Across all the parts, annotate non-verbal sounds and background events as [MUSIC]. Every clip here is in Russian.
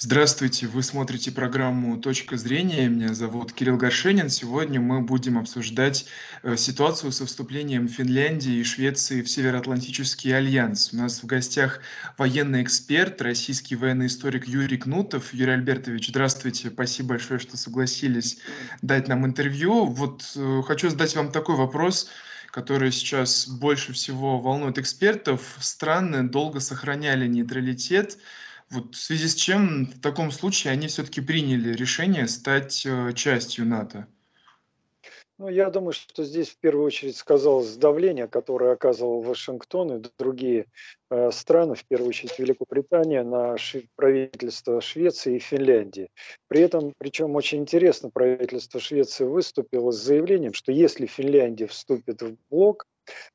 Здравствуйте, вы смотрите программу "Точка зрения". Меня зовут Кирилл Горшенин. Сегодня мы будем обсуждать, э, ситуацию со вступлением Финляндии и Швеции в Североатлантический альянс. У нас в гостях военный эксперт, российский военный историк Юрий Кнутов. Юрий Альбертович, здравствуйте. Спасибо большое, что согласились дать нам интервью. Вот, э, хочу задать вам такой вопрос, который сейчас больше всего волнует экспертов. Страны долго сохраняли нейтралитет вот в связи с чем в таком случае они все-таки приняли решение стать э, частью НАТО? Ну, я думаю, что здесь в первую очередь сказалось давление, которое оказывал Вашингтон и другие э, страны, в первую очередь Великобритания, на ши- правительство Швеции и Финляндии. При этом, причем очень интересно, правительство Швеции выступило с заявлением, что если Финляндия вступит в блок,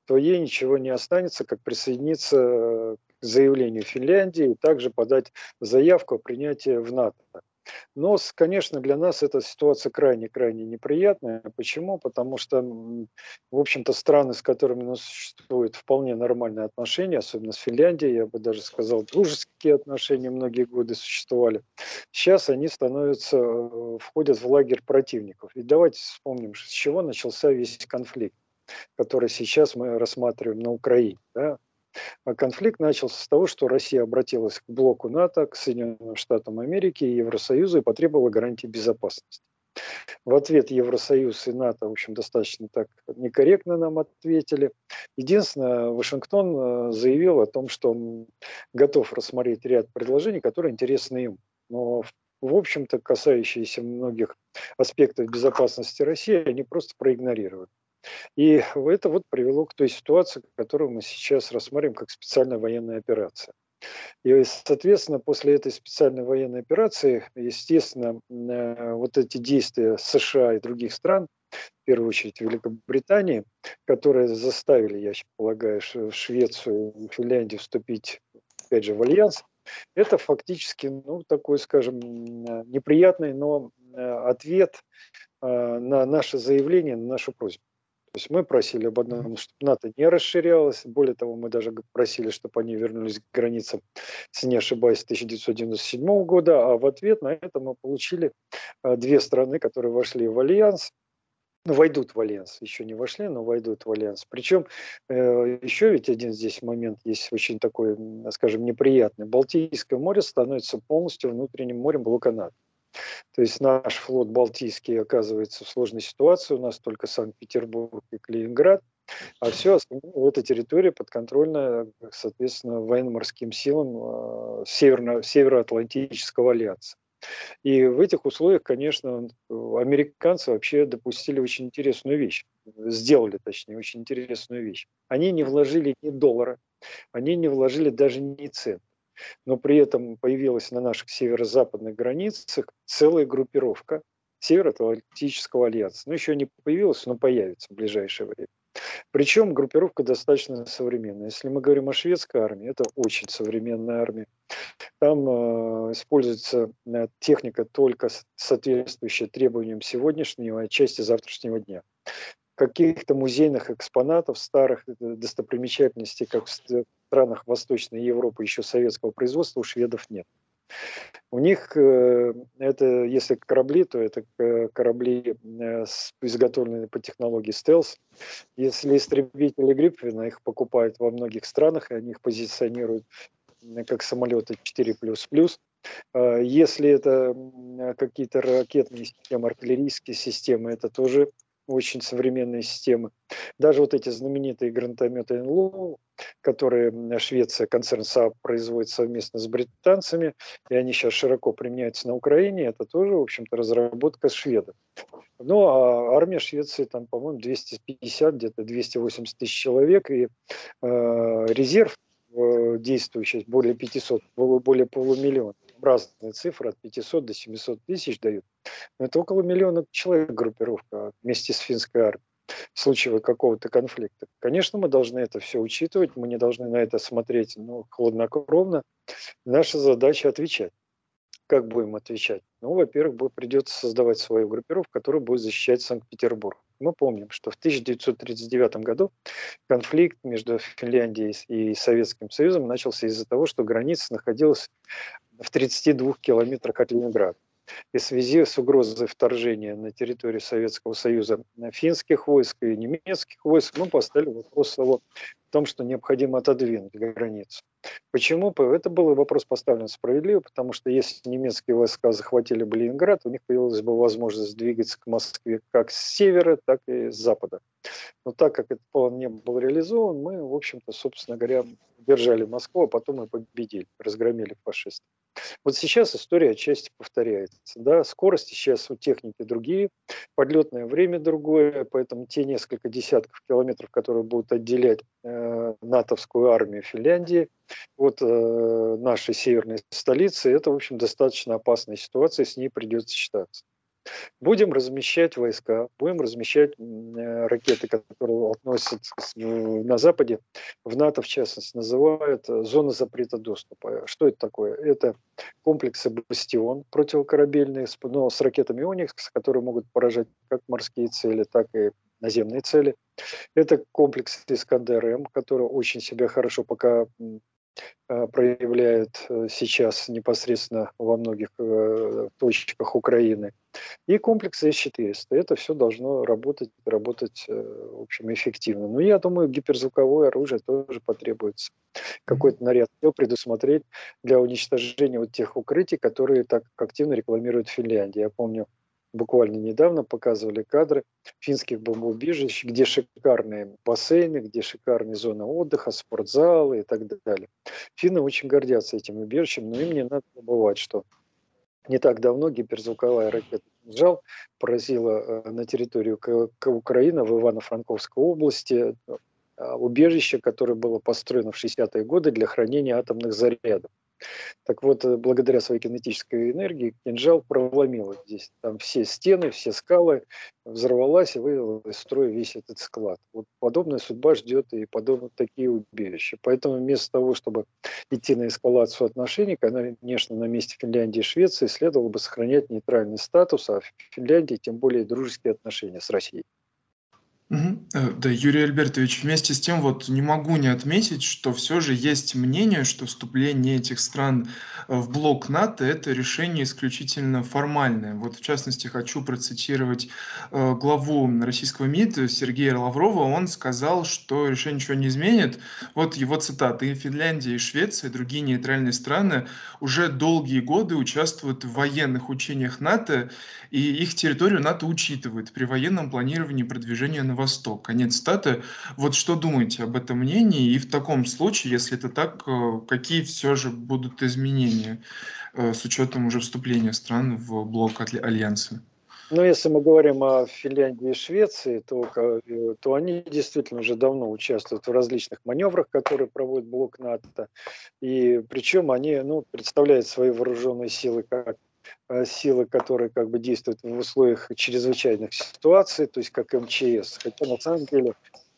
то ей ничего не останется, как присоединиться э, к заявлению Финляндии и также подать заявку о принятии в НАТО. Но, конечно, для нас эта ситуация крайне-крайне неприятная. Почему? Потому что, в общем-то, страны, с которыми у нас существуют вполне нормальные отношения, особенно с Финляндией, я бы даже сказал, дружеские отношения многие годы существовали, сейчас они становятся, э, входят в лагерь противников. И давайте вспомним, с чего начался весь конфликт который сейчас мы рассматриваем на Украине. Да? А конфликт начался с того, что Россия обратилась к блоку НАТО, к Соединенным Штатам Америки и Евросоюзу и потребовала гарантии безопасности. В ответ Евросоюз и НАТО, в общем, достаточно так некорректно нам ответили. Единственное, Вашингтон э, заявил о том, что он готов рассмотреть ряд предложений, которые интересны им. Но, в общем-то, касающиеся многих аспектов безопасности России, они просто проигнорировали. И это вот привело к той ситуации, которую мы сейчас рассмотрим как специальная военная операция. И, соответственно, после этой специальной военной операции, естественно, э, вот эти действия США и других стран, в первую очередь Великобритании, которые заставили, я полагаю, Швецию и Финляндию вступить, опять же, в альянс, это фактически, ну, такой, скажем, неприятный, но э, ответ э, на наше заявление, на нашу просьбу. То есть мы просили об одном, чтобы НАТО не расширялось. Более того, мы даже просили, чтобы они вернулись к границам, если не ошибаюсь, 1997 года. А в ответ на это мы получили а, две страны, которые вошли в альянс. Ну, войдут в альянс, еще не вошли, но войдут в альянс. Причем э, еще ведь один здесь момент есть очень такой, скажем, неприятный. Балтийское море становится полностью внутренним морем блока НАТО. То есть наш флот Балтийский оказывается в сложной ситуации. У нас только Санкт-Петербург и Калининград. А все эта территория подконтрольна, соответственно, военно-морским силам э, Северно- Североатлантического альянса. И в этих условиях, конечно, американцы вообще допустили очень интересную вещь. Сделали, точнее, очень интересную вещь. Они не вложили ни доллара, они не вложили даже ни цент но при этом появилась на наших северо-западных границах целая группировка Североатлантического альянса. Ну, еще не появилась, но появится в ближайшее время. Причем группировка достаточно современная. Если мы говорим о шведской армии, это очень современная армия. Там э, используется э, техника только соответствующая требованиям сегодняшнего и отчасти завтрашнего дня каких-то музейных экспонатов, старых э, достопримечательностей, как в странах Восточной Европы еще советского производства, у шведов нет. У них э, это, если корабли, то это э, корабли, изготовленные по технологии стелс. Если истребители Гриппена, их покупают во многих странах, и они их позиционируют как самолеты 4++. Если это какие-то ракетные системы, артиллерийские системы, это тоже очень современные системы. Даже вот эти знаменитые гранатометы НЛО, которые Швеция, концерн Saab производит совместно с британцами, и они сейчас широко применяются на Украине, это тоже, в общем-то, разработка шведов. Ну, а армия Швеции, там, по-моему, 250, где-то 280 тысяч человек, и э, резерв э, действующий более 500, более полумиллиона разные цифры, от 500 до 700 тысяч дают. Но это около миллиона человек группировка вместе с финской армией в случае какого-то конфликта. Конечно, мы должны это все учитывать, мы не должны на это смотреть ну, хладнокровно. Наша задача отвечать. Как будем отвечать? Ну, во-первых, придется создавать свою группировку, которая будет защищать Санкт-Петербург. Мы помним, что в 1939 году конфликт между Финляндией и Советским Союзом начался из-за того, что граница находилась в 32 километрах от Ленинграда. И в связи с угрозой вторжения на территорию Советского Союза финских войск и немецких войск, мы поставили вопрос о том, что необходимо отодвинуть границу. Почему? Это был вопрос поставлен справедливо, потому что если немецкие войска захватили бы Ленинград, у них появилась бы возможность двигаться к Москве как с севера, так и с запада. Но так как этот план не был реализован, мы, в общем-то, собственно говоря, держали Москву, а потом и победили, разгромили фашистов. Вот сейчас история отчасти повторяется. Да? Скорости сейчас у техники другие, подлетное время другое, поэтому те несколько десятков километров, которые будут отделять натовскую армию Финляндии от э, нашей северной столицы, это, в общем, достаточно опасная ситуация, с ней придется считаться. Будем размещать войска, будем размещать э, ракеты, которые относятся на Западе, в НАТО в частности, называют э, зона запрета доступа. Что это такое? Это комплексы «Бастион» противокорабельные, но с ракетами «Оникс», которые могут поражать как морские цели, так и наземные цели. Это комплекс «Искандер-М», который очень себя хорошо пока Э, проявляют э, сейчас непосредственно во многих э, точках Украины. И комплекс С-400. Это все должно работать, работать, в общем, эффективно. Но я думаю, гиперзвуковое оружие тоже потребуется. Какой-то наряд предусмотреть для уничтожения вот тех укрытий, которые так активно рекламирует Финляндия. Я помню, буквально недавно показывали кадры финских бомбоубежищ, где шикарные бассейны, где шикарные зоны отдыха, спортзалы и так далее. Финны очень гордятся этим убежищем, но им не надо забывать, что не так давно гиперзвуковая ракета «Кинжал» поразила э, на территорию Украины в Ивано-Франковской области э, убежище, которое было построено в 60-е годы для хранения атомных зарядов. Так вот, э, благодаря своей кинетической энергии кинжал проломил здесь. Там все стены, все скалы, взорвалась и вывела из строя весь этот склад. Вот подобная судьба ждет и подобные такие убежища. Поэтому вместо того, чтобы идти на эскалацию отношений, конечно, на месте Финляндии и Швеции следовало бы сохранять нейтральный статус, а в Финляндии тем более дружеские отношения с Россией. Э, да, Юрий Альбертович, вместе с тем вот не могу не отметить, что все же есть мнение, что вступление этих стран э, в блок НАТО– это решение исключительно формальное. Вот в частности хочу процитировать э, главу российского МИД Сергея Лаврова. Он сказал, что решение ничего не изменит. Вот его цитата. «И Финляндия, и Швеция, и другие нейтральные страны уже долгие годы участвуют в военных учениях НАТО, и их территорию НАТО учитывает при военном планировании продвижения на восток. Конец статы. Вот что думаете об этом мнении? И в таком случае, если это так, э, какие все же будут изменения э, с учетом уже вступления стран в блок Альянса? Ну, если мы говорим о Финляндии и Швеции, то, э, то они действительно уже давно участвуют в различных маневрах, которые проводит блок НАТО. И причем они ну, представляют свои вооруженные силы как силы, которые как бы действуют в условиях чрезвычайных ситуаций, то есть как МЧС. Хотя на самом деле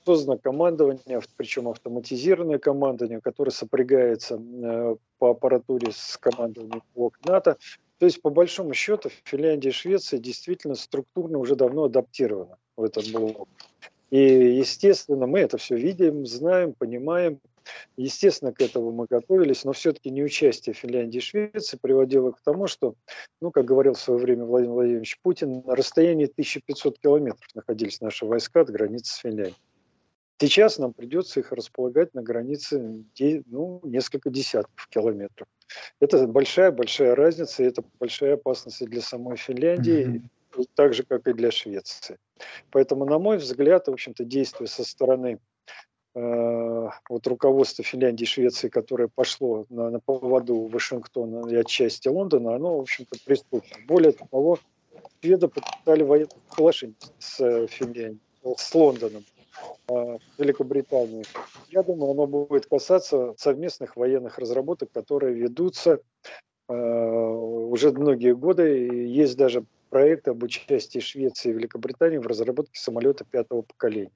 создано командование, причем автоматизированное командование, которое сопрягается э, по аппаратуре с командованием блок НАТО. То есть, по большому счету, Финляндия и Швеция действительно структурно уже давно адаптированы в этот блок. И, естественно, мы это все видим, знаем, понимаем. Естественно, к этому мы готовились, но все-таки неучастие Финляндии и Швеции приводило к тому, что, ну, как говорил в свое время Владимир Владимирович Путин, на расстоянии 1500 километров находились наши войска от границы с Финляндией. Сейчас нам придется их располагать на границе ну, несколько десятков километров. Это большая-большая разница, и это большая опасность и для самой Финляндии, mm-hmm. так же, как и для Швеции. Поэтому, на мой взгляд, в общем-то, действия со стороны вот руководство Финляндии и Швеции, которое пошло на, на поводу Вашингтона и отчасти Лондона, оно, в общем-то, преступно. Более того, шведы подписали военное соглашение с э, Финляндией, с Лондоном, э, Великобританией. Я думаю, оно будет касаться совместных военных разработок, которые ведутся уже многие годы. Есть даже проект об участии Швеции и Великобритании в разработке самолета пятого поколения.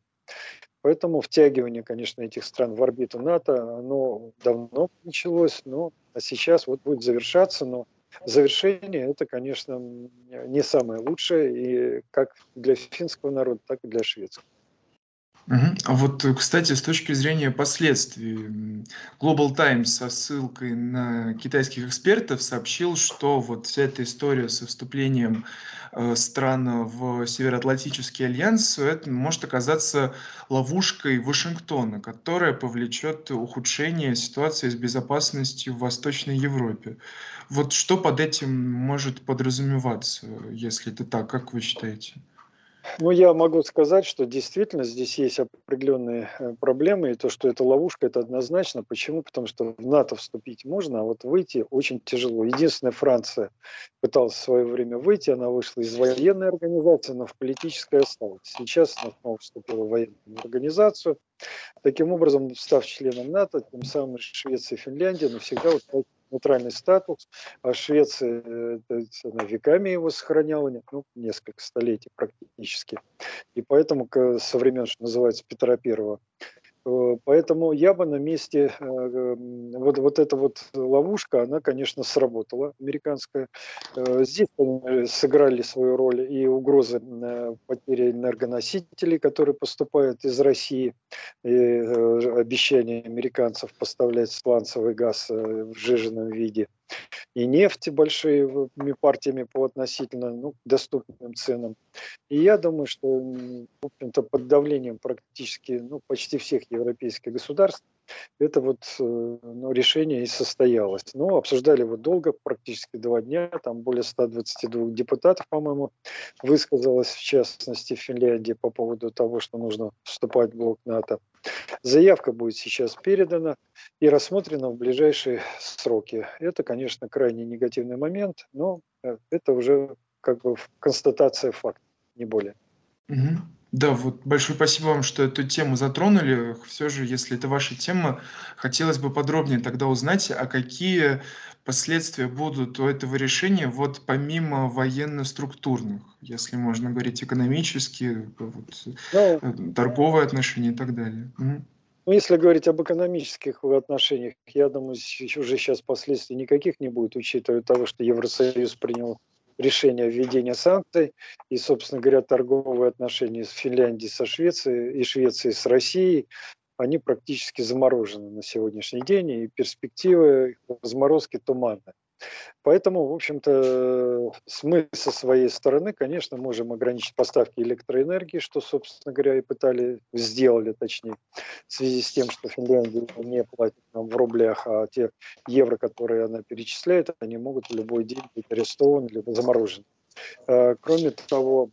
Поэтому втягивание, конечно, этих стран в орбиту НАТО, оно давно началось, но а сейчас вот будет завершаться, но завершение это, конечно, не самое лучшее, и как для финского народа, так и для шведского. А вот, э, кстати, с точки зрения последствий, Global Times со ссылкой на китайских экспертов сообщил, что вот вся эта история со вступлением э, стран в Североатлантический альянс, это может оказаться ловушкой Вашингтона, которая повлечет ухудшение ситуации с безопасностью в Восточной Европе. Вот что под этим может подразумеваться, если это так, как вы считаете? Ну, я могу сказать, что действительно здесь есть определенные э, проблемы, и то, что это ловушка, это однозначно. Почему? Потому что в НАТО вступить можно, а вот выйти очень тяжело. Единственная Франция пыталась в свое время выйти, она вышла из военной организации, но в политической осталась. Сейчас она снова вступила в военную организацию. Таким образом, став членом НАТО, тем самым Швеция и Финляндия навсегда вот нейтральный статус, а Швеция э, она веками его сохраняла, ну, несколько столетий практически. И поэтому со времен, что называется, Петра Первого, поэтому я бы на месте, э, вот, вот эта вот ловушка, она, конечно, сработала, американская. Э, здесь сыграли свою роль и угрозы потери энергоносителей, которые поступают из России, и обещание американцев поставлять сланцевый газ в сжиженном виде – и нефти большими партиями по относительно ну, доступным ценам. И я думаю, что в общем-то, под давлением практически ну, почти всех европейских государств это вот э, ну, решение и состоялось. Ну, обсуждали его долго, практически два дня, там более 122 депутатов, по-моему, высказалось, в частности, в Финляндии по поводу того, что нужно вступать в блок НАТО. Заявка будет сейчас передана и рассмотрена в ближайшие сроки. Это, конечно, крайне негативный момент, но э, это уже как бы констатация факта, не более. Угу. Да, вот большое спасибо вам, что эту тему затронули. Все же, если это ваша тема, хотелось бы подробнее тогда узнать, а какие последствия будут у этого решения, вот помимо военно-структурных, если можно говорить экономические, вот, Ну, э, торговые отношения и так далее. Ну, если говорить об экономических отношениях, я думаю, уже сейчас последствий никаких не будет, учитывая того, что Евросоюз принял решение введения санкций и, собственно говоря, торговые отношения с Финляндией со Швецией и Швецией с Россией, они практически заморожены на сегодняшний день, и перспективы разморозки туманны. Поэтому, в общем-то, мы со своей стороны, конечно, можем ограничить поставки электроэнергии, что, собственно говоря, и пытали, сделали, точнее, в связи с тем, что Финляндия не платит нам в рублях, а те евро, которые она перечисляет, они могут в любой день быть арестованы либо заморожены. А, кроме того,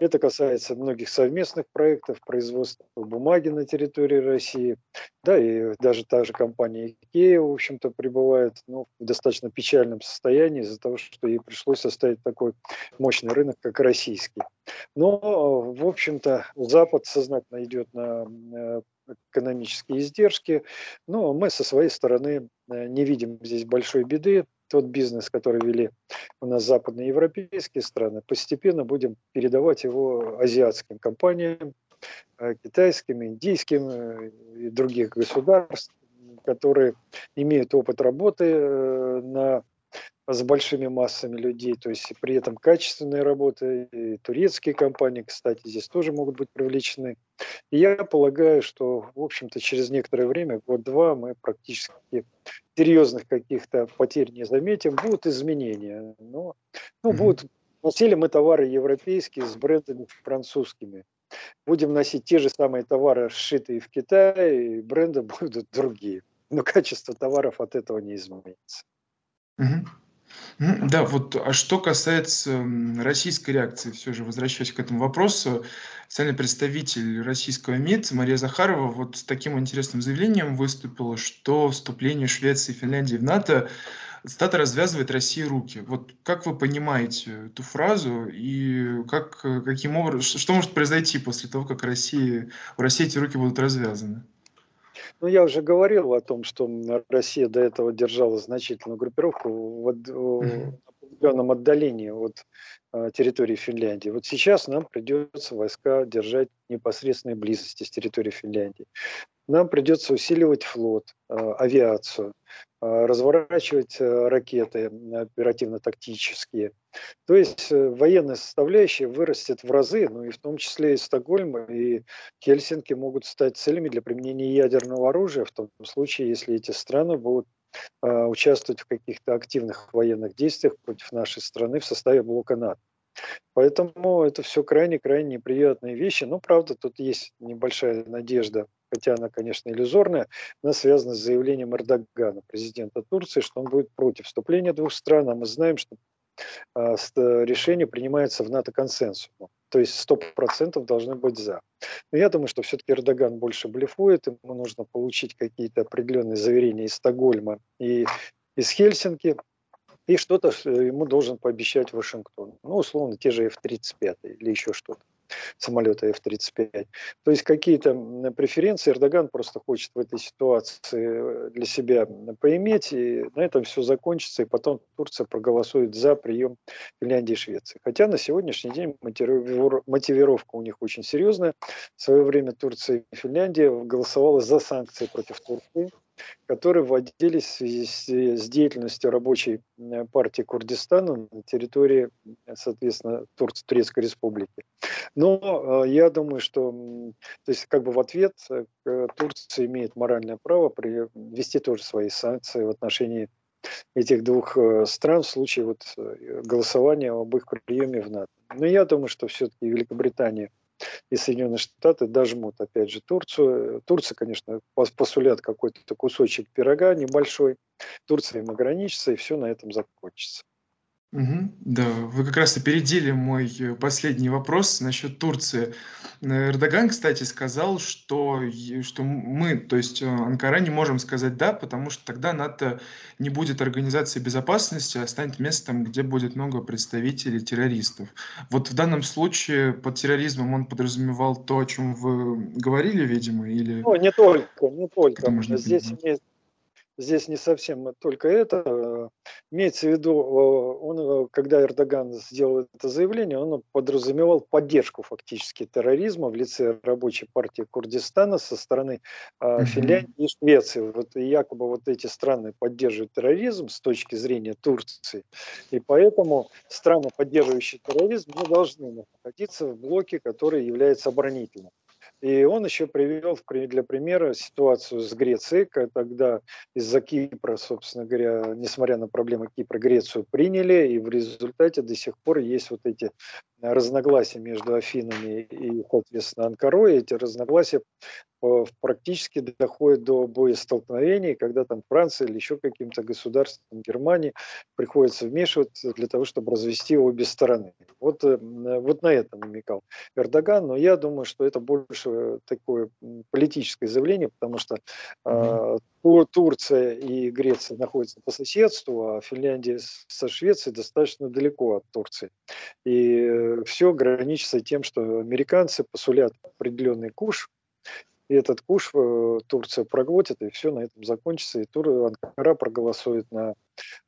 это касается многих совместных проектов производства бумаги на территории России. Да, и даже та же компания IKEA, в общем-то, пребывает ну, в достаточно печальном состоянии из-за того, что ей пришлось составить такой мощный рынок, как российский. Но, в общем-то, Запад сознательно идет на э, экономические издержки. Но мы со своей стороны э, не видим здесь большой беды тот бизнес, который вели у нас западноевропейские страны, постепенно будем передавать его азиатским компаниям, э, китайским, индийским э, и других государств, которые имеют опыт работы э, на с большими массами людей, то есть при этом качественная работа, и турецкие компании, кстати, здесь тоже могут быть привлечены. И я полагаю, что, в общем-то, через некоторое время, год-два, мы практически серьезных каких-то потерь не заметим, будут изменения. Но ну, будут, носили мы товары европейские с брендами французскими. Будем носить те же самые товары, сшитые в Китае, и бренды [LAUGHS] будут другие. Но качество товаров от этого не изменится. Угу. Да, вот, а что касается российской реакции, все же возвращаясь к этому вопросу, специальный представитель российского МИД Мария Захарова вот с таким интересным заявлением выступила, что вступление Швеции и Финляндии в НАТО стато развязывает России руки. Вот как вы понимаете эту фразу и как, э, каким образом, что может произойти после того, как России, у России эти руки будут развязаны? Ну, я уже говорил о том, что Россия до этого держала значительную группировку в, определенном отдалении от э, территории Финляндии. Вот сейчас нам придется войска держать в непосредственной близости с территории Финляндии. Нам придется усиливать флот, э, авиацию, э, разворачивать э, ракеты оперативно-тактические. То есть э, военная составляющая вырастет в разы, ну и в том числе и Стокгольм, и Хельсинки могут стать целями для применения ядерного оружия, в том случае, если эти страны будут а, участвовать в каких-то активных военных действиях против нашей страны в составе блока НАТО. Поэтому это все крайне-крайне неприятные вещи. Но, правда, тут есть небольшая надежда, хотя она, конечно, иллюзорная, она связана с заявлением Эрдогана, президента Турции, что он будет против вступления двух стран. А мы знаем, что решение принимается в НАТО консенсусом. То есть 100% должны быть за. Но я думаю, что все-таки Эрдоган больше блефует, ему нужно получить какие-то определенные заверения из Стокгольма и из Хельсинки, и что-то ему должен пообещать Вашингтон. Ну, условно, те же F-35 или еще что-то самолета F-35. То есть какие-то преференции Эрдоган просто хочет в этой ситуации э, для себя поиметь, и на этом все закончится, и потом Турция проголосует за прием Финляндии и Швеции. Хотя на сегодняшний день мотивировка у них очень серьезная. В свое время Турция и Финляндия голосовала за санкции против Турции, которые вводились в связи с, с деятельностью рабочей э, партии Курдистана на территории, соответственно, Турции, Турецкой Республики. Но э, я думаю, что то есть как бы в ответ э, Турция имеет моральное право ввести тоже свои санкции в отношении этих двух стран в случае вот голосования об их приеме в НАТО. Но я думаю, что все-таки Великобритания и Соединенные Штаты дожмут, опять же, Турцию. Турция, конечно, посулят какой-то кусочек пирога небольшой. Турция им ограничится, и все на этом закончится. Мгм. Да, вы как раз опередили мой э, последний вопрос насчет Турции. Э, Эрдоган, кстати, сказал, что, что мы, то есть э, Анкара, не можем сказать «да», потому что тогда НАТО не будет организацией безопасности, а станет местом, где будет много представителей террористов. Вот в данном случае под терроризмом он подразумевал то, о чем вы говорили, видимо, или Ну, не только, не только. Здесь понимать? имеет здесь не совсем только это. Имеется в виду, он, когда Эрдоган сделал это заявление, он подразумевал поддержку фактически терроризма в лице рабочей партии Курдистана со стороны mm-hmm. Финляндии и Швеции. Вот и якобы вот эти страны поддерживают терроризм с точки зрения Турции. И поэтому страны, поддерживающие терроризм, не должны находиться в блоке, который является оборонительным. И он еще привел для примера ситуацию с Грецией, когда из-за Кипра, собственно говоря, несмотря на проблемы Кипра, Грецию приняли, и в результате до сих пор есть вот эти разногласия между Афинами и, соответственно, Анкарой. Эти разногласия практически доходит до боестолкновений, когда там Франция или еще каким-то государством Германии приходится вмешиваться для того, чтобы развести обе стороны. Вот, э, вот на это намекал Эрдоган, но я думаю, что это больше такое политическое заявление, потому что э, Турция и Греция находятся по соседству, а Финляндия со Швецией достаточно далеко от Турции. И э, все ограничится тем, что американцы посулят определенный куш, и этот куш э, Турция проглотит, и все на этом закончится. И Тур, Анкара проголосует на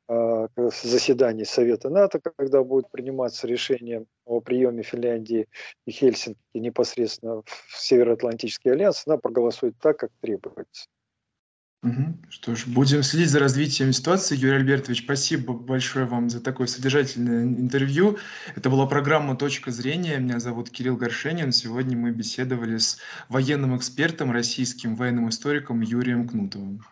э, заседании Совета НАТО, когда будет приниматься решение о приеме Финляндии и Хельсинки непосредственно в Североатлантический альянс, она проголосует так, как требуется. Что ж, будем следить за развитием ситуации. Юрий Альбертович, спасибо большое вам за такое содержательное интервью. Это была программа «Точка зрения». Меня зовут Кирилл Горшенин. Сегодня мы беседовали с военным экспертом, российским военным историком Юрием Кнутовым.